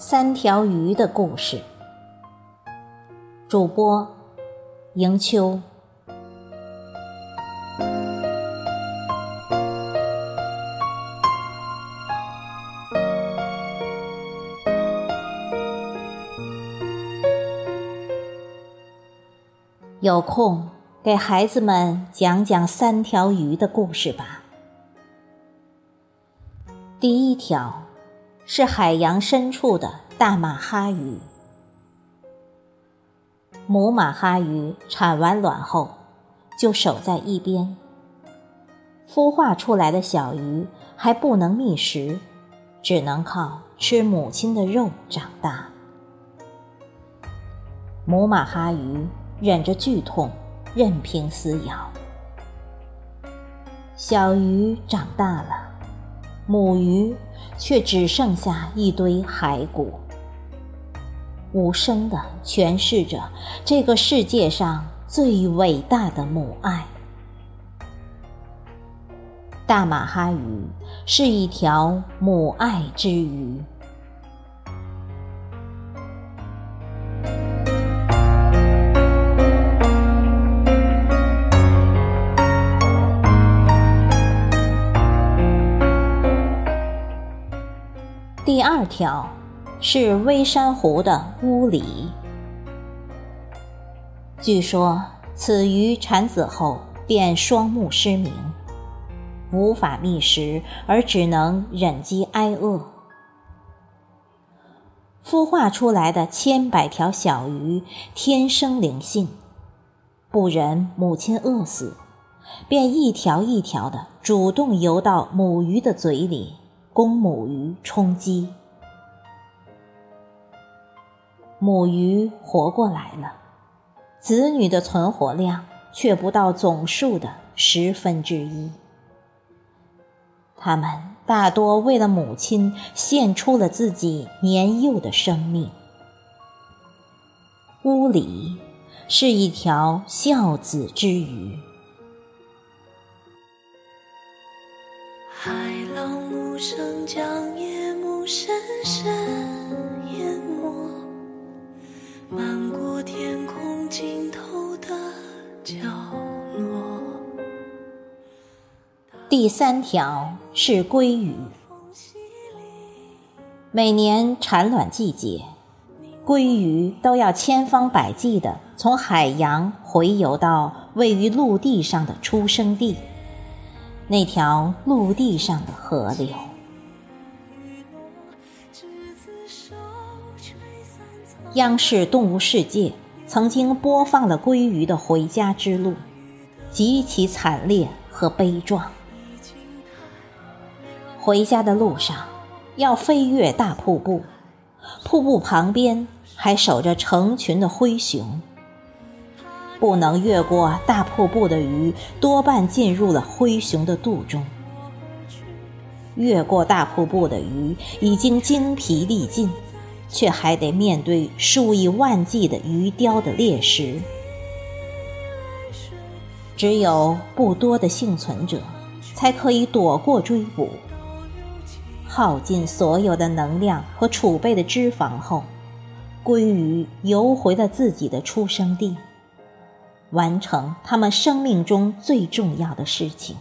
三条鱼的故事，主播迎秋。有空给孩子们讲讲三条鱼的故事吧。第一条。是海洋深处的大马哈鱼。母马哈鱼产完卵后，就守在一边。孵化出来的小鱼还不能觅食，只能靠吃母亲的肉长大。母马哈鱼忍着剧痛，任凭撕咬。小鱼长大了。母鱼却只剩下一堆骸骨，无声的诠释着这个世界上最伟大的母爱。大马哈鱼是一条母爱之鱼。第二条是微珊瑚的乌里。据说此鱼产子后便双目失明，无法觅食，而只能忍饥挨饿。孵化出来的千百条小鱼天生灵性，不忍母亲饿死，便一条一条的主动游到母鱼的嘴里。供母鱼充饥，母鱼活过来了，子女的存活量却不到总数的十分之一。它们大多为了母亲献出了自己年幼的生命。乌里是一条孝子之鱼。漫过天空尽头的角落。第三条是鲑鱼。每年产卵季节，鲑鱼都要千方百计地从海洋回游到位于陆地上的出生地。那条陆地上的河流。央视《动物世界》曾经播放了鲑鱼的回家之路，极其惨烈和悲壮。回家的路上，要飞越大瀑布，瀑布旁边还守着成群的灰熊。不能越过大瀑布的鱼，多半进入了灰熊的肚中。越过大瀑布的鱼已经精疲力尽，却还得面对数以万计的鱼雕的猎食。只有不多的幸存者，才可以躲过追捕。耗尽所有的能量和储备的脂肪后，鲑鱼游回了自己的出生地。完成他们生命中最重要的事情：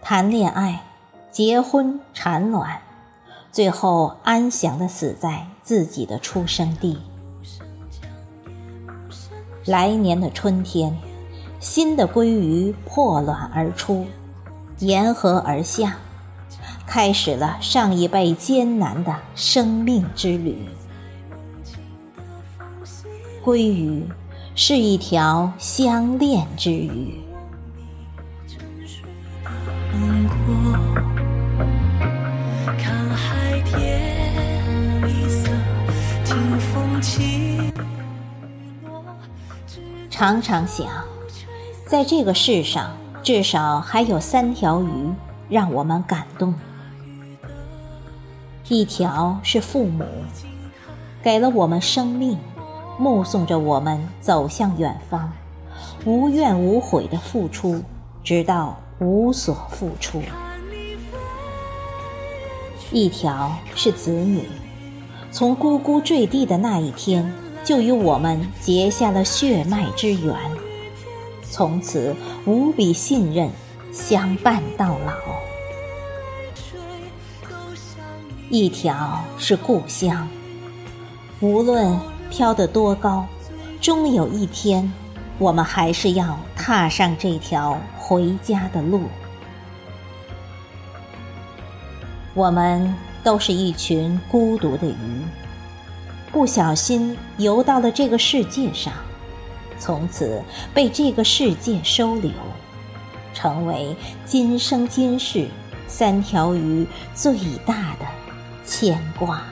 谈恋爱、结婚、产卵，最后安详地死在自己的出生地。来年的春天，新的鲑鱼破卵而出，沿河而下，开始了上一辈艰难的生命之旅。鲑鱼。是一条相恋之鱼。常常想，在这个世上，至少还有三条鱼让我们感动。一条是父母，给了我们生命。目送着我们走向远方，无怨无悔的付出，直到无所付出。一条是子女，从咕咕坠地的那一天，就与我们结下了血脉之缘，从此无比信任，相伴到老。一条是故乡，无论飘得多高，终有一天，我们还是要踏上这条回家的路。我们都是一群孤独的鱼，不小心游到了这个世界上，从此被这个世界收留，成为今生今世三条鱼最大的牵挂。